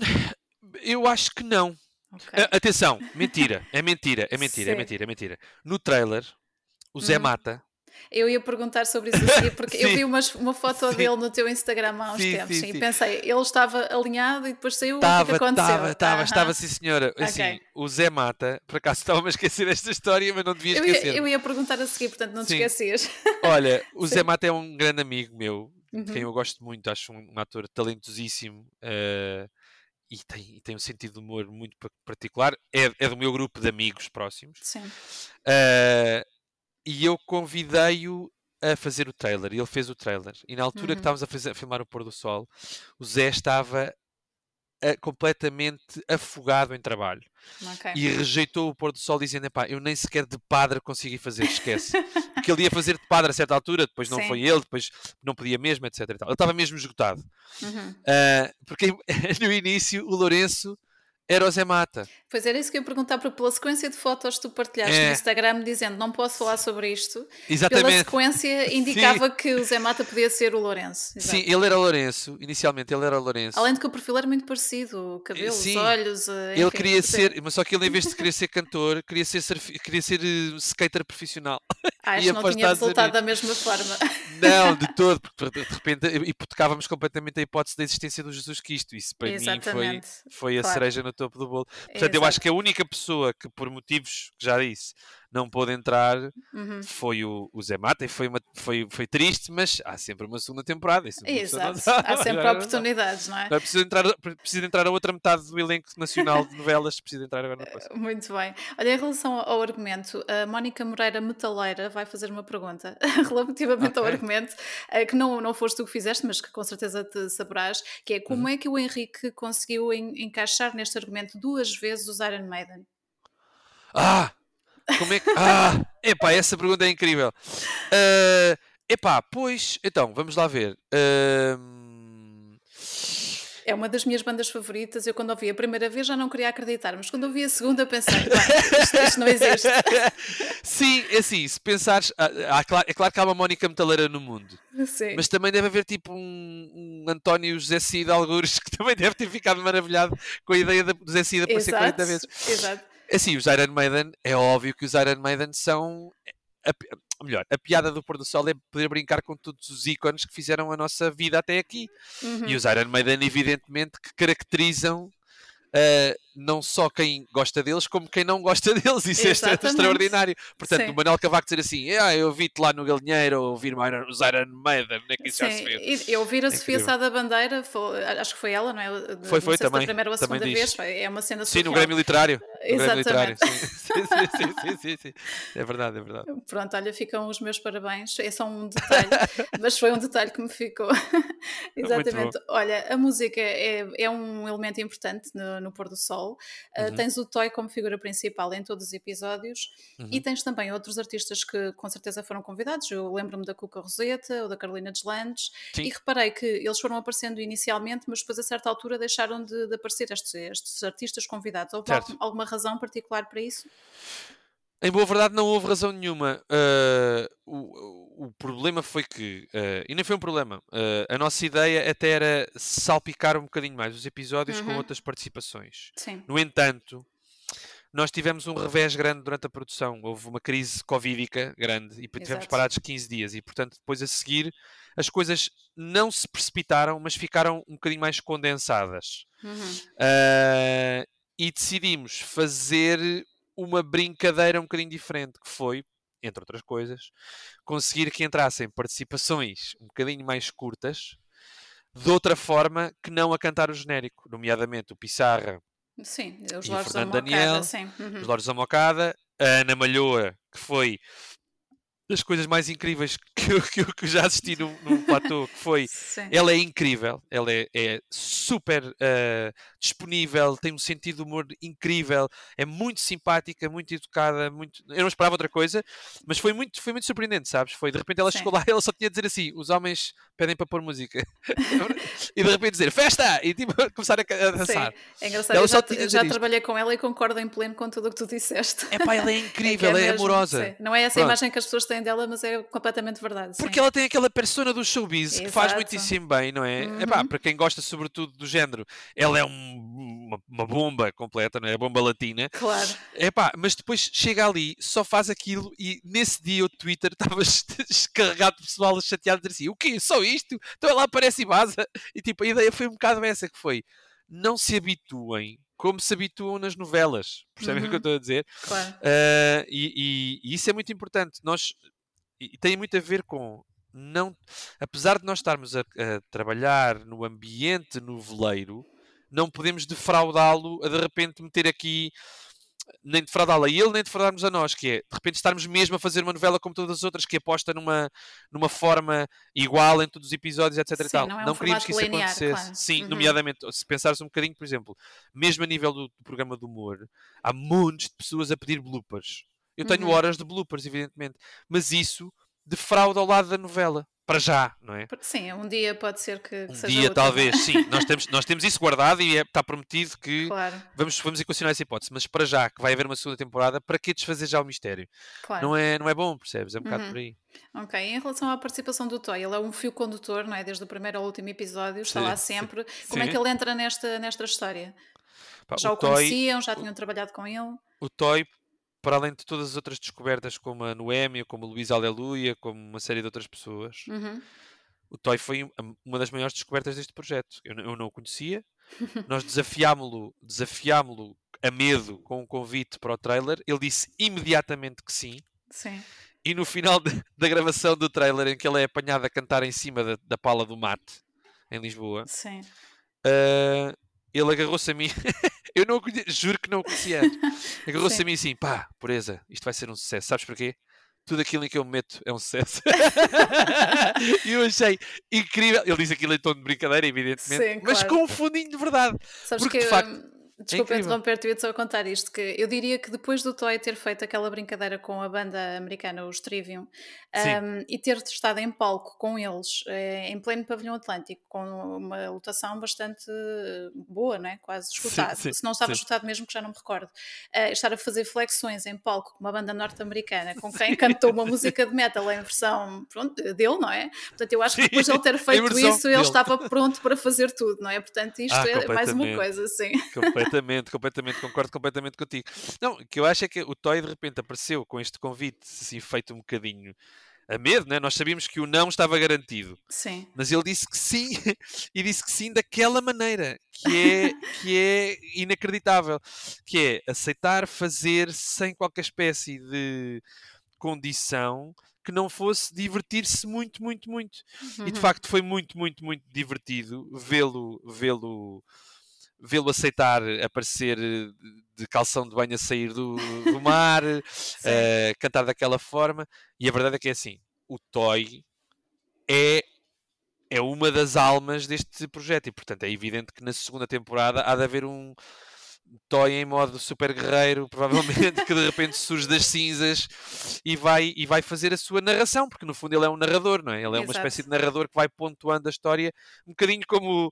eu acho que não. Ok. A- atenção, mentira, é mentira, é mentira, é Sim. mentira, é mentira. No trailer, o Zé Uhum. Mata Eu ia perguntar sobre isso a seguir, porque eu vi umas- uma foto Sim. dele no teu Instagram há uns Sim, tempos sim, e pensei, ele estava alinhado e depois saiu o que é que aconteceu? estava, estava, estava, sim senhora. Assim, Ok. o Zé Mata, por acaso estava-me a esquecer desta história, mas não devia Eu esquecer. ia, eu ia perguntar a seguir, portanto não te esquecias. Olha, o. Zé Mata é um grande amigo meu, de quem Uhum. eu gosto muito, acho um, um ator talentosíssimo eh, e, tem, e tem um sentido de humor muito pa- particular. É, é do meu grupo de amigos próximos. Sim. Eh, e eu convidei-o a fazer o trailer, e ele fez o trailer. E na altura Uhum. que estávamos a, fazer- a filmar o Pôr do Sol, o Zé estava eh, completamente afogado em trabalho Ok. e rejeitou o pôr do sol dizendo, eu nem sequer de padre consegui fazer, esquece. Porque ele ia fazer de padre a certa altura, depois não Sim. foi ele, depois não podia mesmo, etc. Ele estava mesmo esgotado. Uhum. Ah, porque no início o Lourenço era o Zé Mata. Pois era isso que eu ia perguntar, porque pela sequência de fotos que tu partilhaste É. no Instagram dizendo não posso falar sobre isto, pela Exatamente. sequência indicava que o Zé Mata podia ser o Lourenço. Exato. Sim, ele era o Lourenço, inicialmente ele era o Lourenço. Além de que o perfil era muito parecido, o cabelo, Sim. os olhos. eh, Ele enfim, queria sim. ser, mas só que ele em vez de querer ser cantor, queria ser, surf- queria ser eh, skater profissional. Ah, ia isto não tinha resultado da mesma forma. Não, de todo, porque de repente hipotecávamos completamente a hipótese da existência do Jesus Cristo. Isso para mim foi, Exatamente. foi a Claro. cereja no topo do bolo. Portanto, eu Exato. acho que a única pessoa que, por motivos que já disse, não pôde entrar Uhum. foi o, o Zé Mata e foi, uma, foi, foi triste, mas há sempre uma segunda temporada. Não Exato. sabe, Há sempre agora não oportunidades, não é? Agora precisa entrar, precisa entrar a outra metade do elenco nacional de novelas, precisa entrar agora na próxima. Muito bem. Olha, em relação ao ao argumento, a Mónica Moreira Metaleira vai fazer uma pergunta relativamente ao Ok. argumento, eh, que não, não foste tu que fizeste, mas que com certeza te saberás, que é Uhum. como é que o Henrique conseguiu en- encaixar neste argumento duas vezes os Iron Maiden? Ah! Como é que. Ah! Epá, essa pergunta é incrível. Ah, epá, pois. Então, vamos lá ver. Ahm, É uma das minhas bandas favoritas. Eu, quando ouvi a primeira vez, já não queria acreditar, mas quando ouvi a segunda, pensei, isto, isto não existe. Sim, é assim, se pensares, há, há, é claro que há uma Mónica Metaleira no mundo, Sim. mas também deve haver tipo um, um António José Cida Algures que também deve ter ficado maravilhado com a ideia do José Cida aparecer 40 vezes. Exato. Assim, os Iron Maiden, é óbvio que os Iron Maiden são. A, a, melhor, a piada do pôr do sol é poder brincar com todos os ícones que fizeram a nossa vida até aqui. Uhum. E os Iron Maiden, evidentemente, que caracterizam Uh, não só quem gosta deles, como quem não gosta deles. Isso Exatamente. é extraordinário. Portanto, Sim. o Manel Cavaco dizer assim: ah, eu vi-te lá no galinheiro a ouvir os Iron Maiden, nem que isso já se Sim, vê. eu ouvir a É Sofia. Sá da Bandeira, foi- acho que foi ela, não é? De- Foi, não foi, também, primeira ou a também segunda diz. vez, foi- é uma cena Sim, no surreal. Grêmio Literário. No Grêmio Literário. Exatamente. Sim. Sim, sim, sim, sim, sim. É verdade, é verdade. Pronto, olha, ficam os meus parabéns. É só um detalhe, mas foi um detalhe que me ficou. Exatamente. Olha, a música é, é um elemento importante no, no pôr do sol. Uh, Uhum. tens o Toy como figura principal em todos os episódios Uhum. e tens também outros artistas que com certeza foram convidados. Eu lembro-me da Cuca Roseta ou da Carolina Deslandes Sim. e reparei que eles foram aparecendo inicialmente, mas depois a certa altura deixaram de, de aparecer estes, estes artistas convidados. Houve Certo. algum- alguma razão particular para isso? Em boa verdade, não houve razão nenhuma. Uh, o, o problema foi que, uh, e nem foi um problema, uh, a nossa ideia até era salpicar um bocadinho mais os episódios com Uhum. outras participações. Sim. No entanto, nós tivemos um revés grande durante a produção. Houve uma crise covídica grande e tivemos Exato. parados 15 dias. E, portanto, depois a seguir, as coisas não se precipitaram, mas ficaram um bocadinho mais condensadas. Uhum. Uh, e decidimos fazer uma brincadeira um bocadinho diferente, que foi, entre outras coisas, conseguir que entrassem participações um bocadinho mais curtas, de outra forma que não a cantar o genérico, nomeadamente o Pissarra, Sim, os E Lores da Fernando Mocada, Daniel, sim. Uhum. os Lourdes da Mocada, a Ana Malhoa, que foi das coisas mais incríveis que eu, que eu- que eu já assisti num, num platô, que foi Sim. ela é incrível, ela é, é super eh, disponível, tem um sentido de humor incrível, é muito simpática, muito educada, muito... eu não esperava outra coisa, mas foi muito, foi muito surpreendente, sabes? Foi de repente ela Sim. chegou lá e ela só tinha a dizer assim: os homens pedem para pôr música, e de repente dizer festa! E tipo, começar a, a dançar. Sim, é engraçado. Ela Eu só já, já isto. trabalhei com ela e concordo em pleno com tudo o que tu disseste. Epá, ela é É que incrível, é, mesmo, amorosa. Não é essa Pronto. imagem que as pessoas têm dela, mas é completamente verdade. Porque sim. ela tem aquela persona do showbiz que faz Exato. muitíssimo bem, não é? Epá, Uhum. para quem gosta sobretudo do género, ela é um- uma, uma bomba completa, não é? A bomba latina. Claro. Epá, mas depois chega ali, só faz aquilo e nesse dia o Twitter estava descarregado de pessoal chateado a dizer assim: o quê? Só isto? Então ela aparece e vaza. E tipo, a ideia foi um bocado essa que foi: não se habituem como se habituam nas novelas. Percebem o que eu Uhum. estou a dizer? Claro. Uh, e, e- e isso é muito importante. Nós e tem muito a ver com não, apesar de nós estarmos a, a trabalhar no ambiente noveleiro, não podemos defraudá-lo a de repente meter aqui nem defraudá-lo a ele, nem defraudarmos a nós, que é de repente estarmos mesmo a fazer uma novela como todas as outras, que aposta numa, numa forma igual em todos os episódios, etc. Sim, não é um queríamos que isso linear, acontecesse. claro. Sim, Uhum. nomeadamente, se pensares um bocadinho, por exemplo, mesmo a nível do, do programa de humor, há montes de pessoas a pedir bloopers. Eu tenho Uhum. horas de bloopers, evidentemente, mas isso defrauda ao lado da novela. Para já, não é? Sim, um dia pode ser que, que Um seja dia, talvez, sim. Nós temos, nós temos isso guardado e é- está prometido que Claro, vamos, vamos equacionar essa hipótese. Mas para já, que vai haver uma segunda temporada, para que desfazer já o mistério? claro. Não, é, não é bom, percebes? É um bocado Uhum. por aí. Ok, em relação à participação do Toy, ele é um fio condutor, não é? Desde o primeiro ao último episódio, está Sim, lá sim, sempre. Como é sim. que ele entra nesta, nesta história? Pá, já o, o, Toy, conheciam, já tinham trabalhado com ele? o Toy, para além de todas as outras descobertas, como a Noémia, como o Luís Aleluia, como uma série de outras pessoas, Uhum. o Toy foi um- uma das maiores descobertas deste projeto. Eu, eu não o conhecia. Nós desafiámo-lo desafiámo a medo com um convite para o trailer. Ele disse imediatamente que sim. Sim. E no final de- da gravação do trailer, em que ele é apanhado a cantar em cima da, da pala do mate, em Lisboa, Sim. ah, ele agarrou-se a mim. eu não conhecia, juro que não o conhecia. Agarrou-se a mim assim: pá, pureza, isto vai ser um sucesso. Sabes porquê? Tudo aquilo em que eu me meto é um sucesso. E eu achei incrível. Ele disse aquilo em tom de brincadeira, evidentemente, Sim, mas claro. com um fundinho de verdade. Sabes Porque, que de facto- Desculpa é interromper-te, eu ia só contar isto, que eu diria que depois do Toy ter feito aquela brincadeira com a banda americana, os Trivium, um, e ter estado em palco com eles, eh, em pleno pavilhão Atlântico, com uma lotação bastante boa, não é? quase esgotado, se não estava esgotado mesmo, que já não me recordo, uh, estar a fazer flexões em palco com uma banda norte-americana, com quem cantou uma música de metal em versão pronto, dele, não é? Portanto, eu acho que depois de ele ter feito isso, ele estava pronto para fazer tudo, não é? Portanto, isto ah, é mais uma coisa, sim. Completamente, completamente, concordo completamente contigo. Não, o que eu acho é que o Toy de repente apareceu com este convite, assim, feito um bocadinho a medo, né? nós sabíamos que o não estava garantido. Sim. Mas ele disse que sim, e disse que sim daquela maneira, que é, que é inacreditável, que é aceitar fazer sem qualquer espécie de condição que não fosse divertir-se muito, muito, muito. Uhum. E de uhum. facto foi muito, muito, muito divertido vê-lo vê-lo vê-lo aceitar aparecer de calção de banho a sair do, do mar, uh, cantar daquela forma. E a verdade é que é assim: o Toy é, é uma das almas deste projeto, e portanto é evidente que na segunda temporada há de haver um. Toy em modo super guerreiro, provavelmente, que de repente surge das cinzas e vai, e vai fazer a sua narração, porque no fundo ele é um narrador, não é? Ele é Exato. uma espécie de narrador que vai pontuando a história, um bocadinho como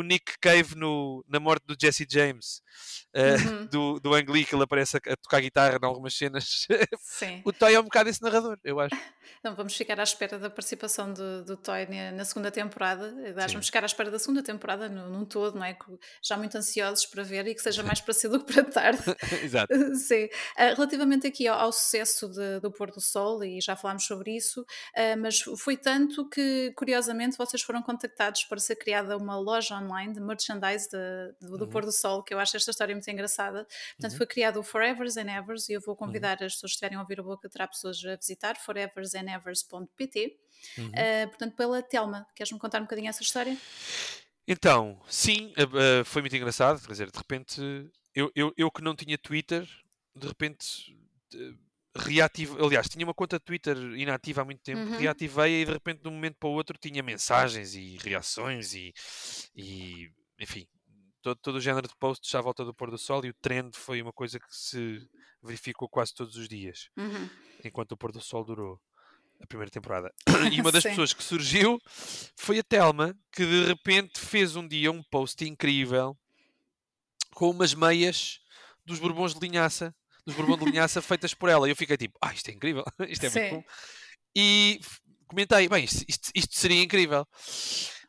o Nick Cave no, na morte do Jesse James, uh, uhum. do, do Ang Lee, que ele aparece a, a tocar guitarra em algumas cenas. o Toy é um bocado esse narrador, eu acho. Então vamos ficar à espera da participação do, do Toy na, na segunda temporada. Aliás, vamos ficar à espera da segunda temporada no, num todo, não é? Já muito ansiosos para ver e que seja mais para cedo do que para tarde. Exato. Sim. Uh, relativamente aqui ao, ao sucesso de, do Pôr do Sol, e já falámos sobre isso, uh, mas foi tanto que, curiosamente, vocês foram contactados para ser criada uma loja online de merchandise de, do, do uhum. Pôr do Sol, que eu acho esta história muito engraçada. Portanto, uhum. foi criado o Forevers and Evers e eu vou convidar uhum. as pessoas que estiverem a ouvir a boca, terá pessoas a visitar foreversandevers.pt. Uhum. Uh, portanto, pela Telma, queres-me contar um bocadinho essa história? Então, sim, uh, foi muito engraçado. Quer dizer, de repente, eu, eu, eu que não tinha Twitter, de repente. Reative, aliás, tinha uma conta de Twitter inativa há muito tempo, uhum. reativei e de repente de um momento para o outro tinha mensagens e reações e, e enfim, todo, todo o género de posts à volta do pôr do sol e o trend foi uma coisa que se verificou quase todos os dias, uhum. enquanto o pôr do sol durou a primeira temporada. E uma das pessoas que surgiu foi a Telma, que de repente fez um dia um post incrível com umas meias dos Bourbons de linhaça dos Bourbon de linhaça feitas por ela. E eu fiquei tipo, ah, isto é incrível, isto é Sim. muito bom. E comentei, bem, isto, isto, isto, seria incrível.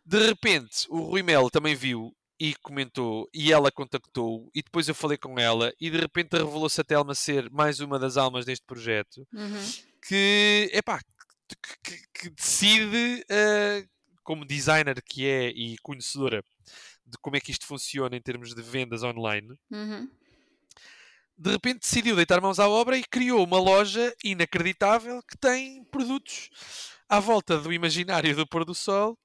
De repente, o Rui Melo também viu e comentou, e ela contactou, e depois eu falei com ela, e de repente revelou-se a Telma ser mais uma das almas deste projeto, uhum. que, epá, que, que, que decide, uh, como designer que é e conhecedora de como é que isto funciona em termos de vendas online, uhum de repente decidiu deitar mãos à obra e criou uma loja inacreditável que tem produtos à volta do imaginário do pôr do sol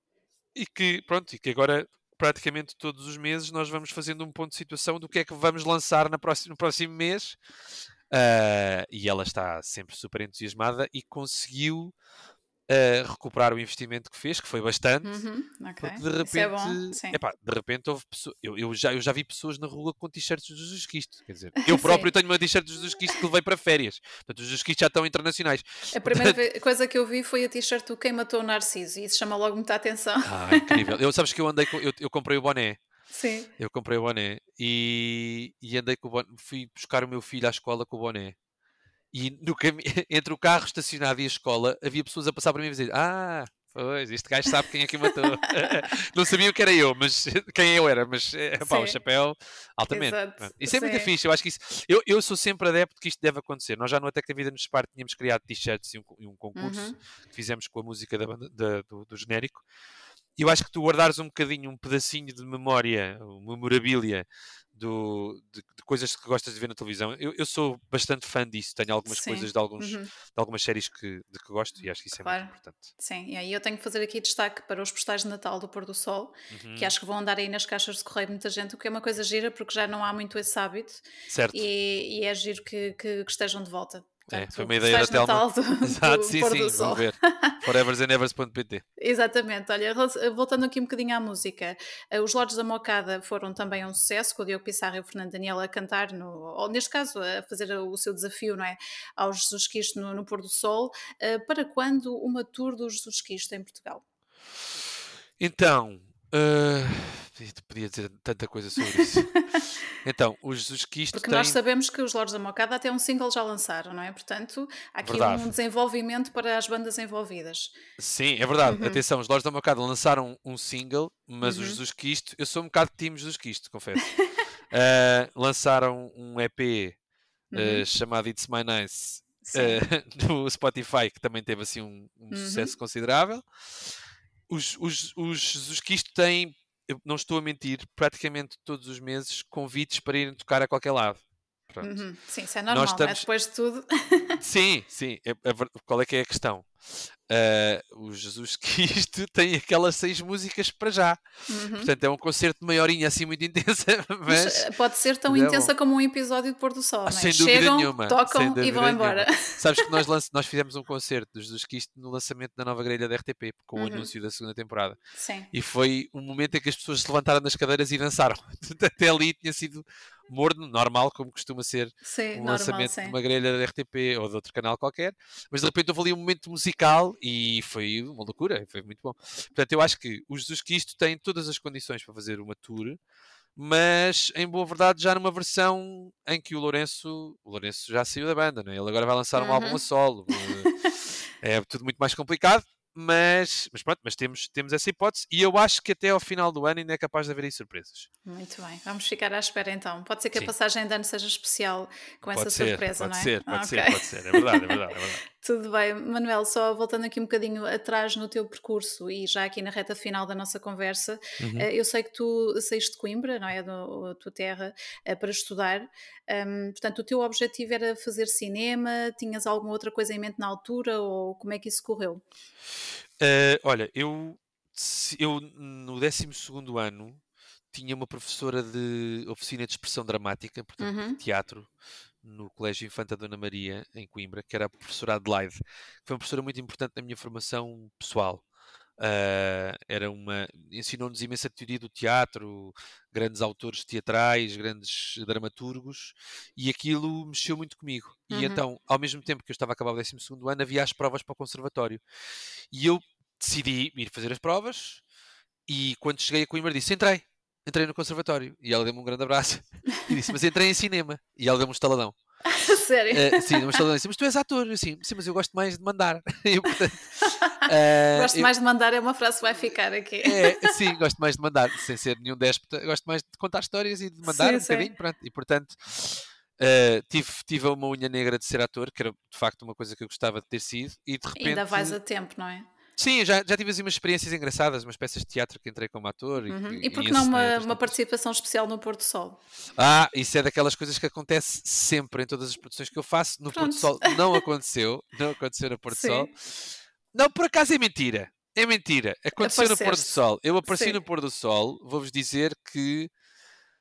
e que, pronto, e que agora praticamente todos os meses nós vamos fazendo um ponto de situação do que é que vamos lançar na próxima, no próximo mês. Uh, e ela está sempre super entusiasmada e conseguiu a recuperar o investimento que fez, que foi bastante. Uhum, okay. De repente, é epá, de repente houve pessoas, eu, eu, já, eu já vi pessoas na rua com t-shirts do Jesus Cristo. Quer dizer, eu próprio tenho uma t-shirt do Jesus Cristo que levei para férias. Portanto, os Jesus Cristo já estão internacionais. A primeira Portanto... coisa que eu vi foi a t-shirt do Quem Matou o Narciso e isso chama logo muita atenção. Ah, incrível. Eu sabes que eu andei com, eu, eu comprei o boné. Sim. Eu comprei o boné e, e andei com o boné, fui buscar o meu filho à escola com o boné. E no entre o carro estacionado e a escola havia pessoas a passar para mim e dizer: Ah, pois, este gajo sabe quem é que matou. não sabiam que era eu, mas quem eu era, mas é, pá, o chapéu altamente. Exato. Isso é Sim. muito fixe, eu acho que isso. Eu, eu sou sempre adepto que isto deve acontecer. Nós já no Até Vida nos Separe tínhamos criado t-shirts e um, e um concurso uhum. que fizemos com a música da da, do, do genérico. E eu acho que tu guardares um bocadinho, um pedacinho de memória, memorabilia do, de, de, coisas que gostas de ver na televisão. Eu, eu sou bastante fã disso, tenho algumas Sim. coisas de, alguns, uhum. de algumas séries que, de que gosto e acho que isso claro. é muito importante. Sim, e aí eu tenho que fazer aqui destaque para os postais de Natal do Pôr do Sol, uhum. que acho que vão andar aí nas caixas de correio muita gente, o que é uma coisa gira porque já não há muito esse hábito certo. E, e é giro que, que, que estejam de volta é, foi uma ideia da Telma. Do, Exato, do sim, sim, vou ver. Foreversandevers.pt Exatamente, olha, voltando aqui um bocadinho à música, eh, os Lordes da Mocada foram também um sucesso, com o Diogo Pissarro e o Fernando Daniel a cantar, no, ou neste caso a fazer o seu desafio não é, ao Jesus Cristo no, no Pôr do Sol. Eh, para quando uma tour do Jesus Cristo em Portugal? Então, uh Podia dizer tanta coisa sobre isso. então, o Jesus Cristo Porque nós sabemos que os Lordes da Mocada até um single já lançaram, não é? Portanto, há aqui verdade. um desenvolvimento para as bandas envolvidas. Sim, é verdade. Uhum. Atenção, os Lordes da Mocada lançaram um single, mas uhum. o Jesus Cristo... Eu sou um bocado de time Jesus Cristo, confesso. uh, lançaram um EP uh, uhum. chamado It's My Nice uh, no Spotify, que também teve assim um, um uhum. sucesso considerável. Os, os, os Jesus Cristo têm não estou a mentir, praticamente todos os meses convites para irem tocar a qualquer lado. Uhum. Sim, isso é normal, é? estamos... é? depois de tudo. sim, sim. É, é, qual é que é a questão? Uh, o Jesus Cristo tem aquelas seis músicas para já. Uhum. Portanto, é um concerto de maiorinha assim muito intensa. Mas, mas eh, pode ser tão intensa bom. como um episódio de Pôr do Sol. Ah, é? Chegam, nenhuma, tocam e vão embora. Sabes que nós, nós fizemos um concerto do Jesus Cristo no lançamento da nova grelha da RTP, com uhum. o anúncio da segunda temporada. Sim. E foi um momento em que as pessoas se levantaram nas cadeiras e dançaram. Até ali tinha sido morno, normal, como costuma ser sim, um normal, lançamento sim. de uma grelha da RTP ou de outro canal qualquer, mas de repente houve ali um momento musical e foi uma loucura, foi muito bom. Portanto, eu acho que o Jesus Cristo tem todas as condições para fazer uma tour, mas em boa verdade já numa versão em que o Lourenço, o Lourenço já saiu da banda, não é? ele agora vai lançar um uhum. álbum a solo. é tudo muito mais complicado, mas, mas pronto, mas temos, temos essa hipótese e eu acho que até ao final do ano ainda é capaz de haver aí surpresas. Muito bem, vamos ficar à espera então. Pode ser que Sim. a passagem de ano seja especial com pode essa ser, surpresa, não é? Ser, pode ah, ser, okay. pode ser, é verdade, é verdade, é verdade. Tudo bem, Manuel, só voltando aqui um bocadinho atrás no teu percurso e já aqui na reta final da nossa conversa, uhum. Eh, eu sei que tu saíste de Coimbra, não é? Da tua terra, eh, para estudar. Um, portanto, o teu objetivo era fazer cinema? Tinhas alguma outra coisa em mente na altura ou como é que isso correu? Uh, olha, eu, eu no 12 ano tinha uma professora de oficina de expressão dramática, portanto, uhum. de teatro, no Colégio Infanta Dona Maria, em Coimbra, que era a professora Adelaide, que foi uma professora muito importante na minha formação pessoal. Uh, era uma ensinou-nos imensa teoria do teatro, grandes autores teatrais, grandes dramaturgos, e aquilo mexeu muito comigo. Uhum. E então, ao mesmo tempo que eu estava a acabar o 12 ano, havia as provas para o conservatório. E eu decidi ir fazer as provas, e quando cheguei a Coimbra disse, entrei, entrei no conservatório. E ela deu-me um grande abraço e disse, mas entrei em cinema. E ela deu-me um estaladão. Sério? Uh, sim, uma estaladão disse, mas tu és ator. Eu, sim, sim, mas eu gosto mais de mandar. eu, portanto, uh, gosto eu, mais de mandar é uma frase que vai ficar aqui. É, sim, gosto mais de mandar, sem ser nenhum déspota. Gosto mais de contar histórias e de mandar sim, um sim. bocadinho. Pronto. E portanto... Uh, tive, tive uma unha negra de ser ator, que era de facto uma coisa que eu gostava de ter sido, e de repente. Ainda vais a tempo, não é? Sim, já, já tive assim umas experiências engraçadas, umas peças de teatro que entrei como ator. Uhum. E, e por que não uma, uma participação especial no Porto Sol? Ah, isso é daquelas coisas que acontece sempre em todas as produções que eu faço. No Pronto. Porto Sol não aconteceu, não aconteceu no Porto Sim. Sol. Não, por acaso é mentira. É mentira. Aconteceu no Porto do Sol. Eu apareci Sim. no Porto do Sol, vou-vos dizer que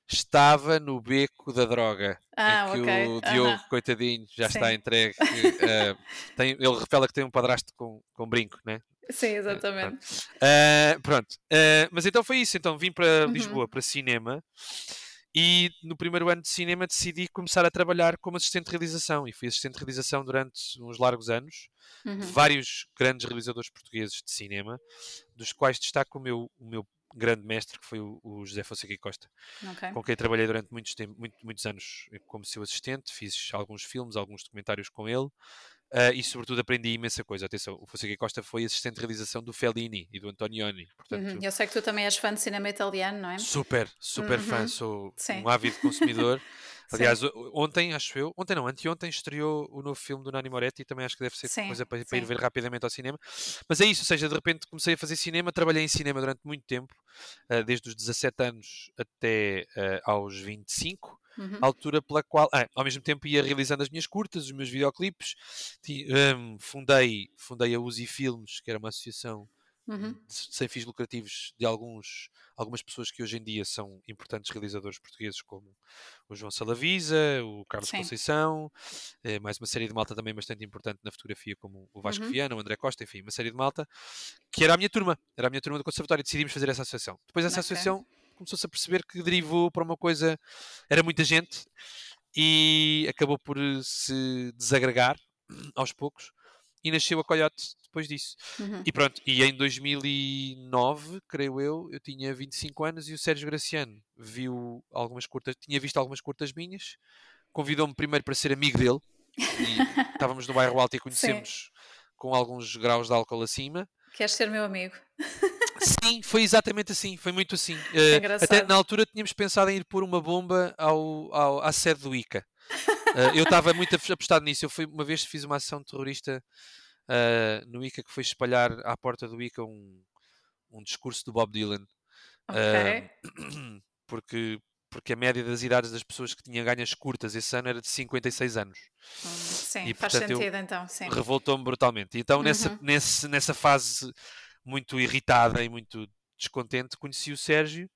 estava no beco da droga. Ah, em que okay. o Diogo, uh -huh. coitadinho, já Sim. está entregue. uh, tem, ele revela que tem um padrasto com, com brinco, né? Sim, exatamente. Uh, pronto. Uh, mas então foi isso. Então vim para uhum. Lisboa para cinema e no primeiro ano de cinema decidi começar a trabalhar como assistente de realização e fui assistente de realização durante uns largos anos uhum. de vários grandes realizadores portugueses de cinema, dos quais destaco o meu, o meu grande mestre que foi o, o José Fonseca Costa, okay. com quem trabalhei durante muitos, muito, muitos anos como seu assistente, fiz alguns filmes, alguns documentários com ele. Uh, e sobretudo aprendi imensa coisa. Atenção, o Fonseca Costa foi assistente de realização do Fellini e do Antonioni. Portanto, uhum. Eu sei que tu também és fã de cinema italiano, não é? Super, super uhum. fã, sou Sim. um ávido consumidor. Aliás, ontem, acho eu, ontem não, anteontem estreou o novo filme do Nani Moretti e também acho que deve ser sim, coisa para, para, ir ver rapidamente ao cinema. Mas é isso, ou seja, de repente comecei a fazer cinema, trabalhei em cinema durante muito tempo, uh, desde os 17 anos até uh, aos 25. Uhum. altura pela qual, ah, ao mesmo tempo, ia realizando as minhas curtas, os meus videoclipes. Um, fundei, fundei a Uzi Filmes, que era uma associação Uhum. sem fins lucrativos de alguns, algumas pessoas que hoje em dia são importantes realizadores portugueses, como o João Salavisa, o Carlos Sim. Conceição, eh, mais uma série de malta também bastante importante na fotografia, como o Vasco Uhum. Viana, o André Costa, enfim, uma série de malta, que era a minha turma, era a minha turma do Conservatório, e decidimos fazer essa associação. Depois essa Ok. associação começou-se a perceber que derivou para uma coisa, era muita gente, e acabou por eh, se desagregar aos poucos, e nasceu a Coyote depois disso. Uhum. E pronto, e em 2009, creio eu, eu tinha 25 anos e o Sérgio Graciano viu algumas curtas, tinha visto algumas curtas minhas, convidou-me primeiro para ser amigo dele, e estávamos no bairro Alto e conhecemos com alguns graus de álcool acima. Queres ser meu amigo? Sim, foi exatamente assim, foi muito assim. Eh, engraçado. até na altura tínhamos pensado em ir pôr uma bomba ao, ao- à sede do ICA. Eh, eu estava muito apostado nisso. Eu fui, uma vez fiz uma ação terrorista eh, no ICA que foi espalhar à porta do ICA um, um discurso do Bob Dylan. Ok. Eh, porque, porque a média das idades das pessoas que tinham ganhas curtas esse ano era de 56 anos. Hum, sim, e, faz portanto, sentido então. Revoltou-me brutalmente. E Então, nessa, Uhum. nesse, nessa fase muito irritada e muito descontente, conheci o Sérgio.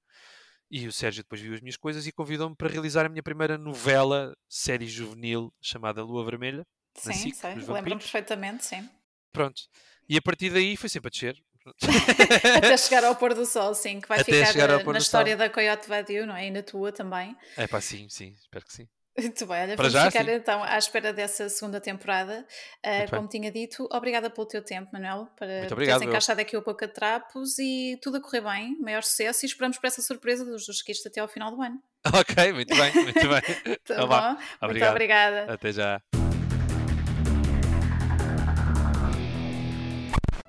E o Sérgio depois viu as minhas coisas e convidou-me para realizar a minha primeira novela, série juvenil, chamada Lua Vermelha. Sim, SIC, sei. Lembro-me perfeitamente, sim. Pronto. E a partir daí foi sempre a descer. Até chegar ao pôr do sol, sim, que vai Até ficar eh, na história sol. da Coyote Vadiu, não é? E na tua também. É pá, sim, sim, espero que sim. Muito bem, olha, Para vamos já, ficar sim. então à espera dessa segunda temporada. Uh, Muito bem. como tinha dito, obrigada pelo teu tempo, Manuel, para Muito obrigado, teres eu. encaixado aqui o Boca de Trapos e tudo a correr bem, maior sucesso e esperamos por essa surpresa dos Jusquistas até ao final do ano. Ok, muito bem, muito bem. Tá Então bom? Muito obrigado. obrigada. Até já.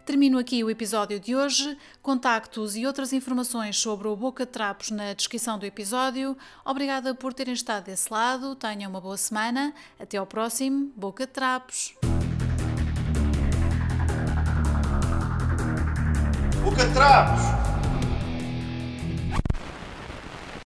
Termino aqui o episódio de hoje. Contactos e outras informações sobre o Boca Trapos na descrição do episódio. Obrigada por terem estado desse lado. Tenham uma boa semana. Até ao próximo Boca Trapos. Boca Trapos!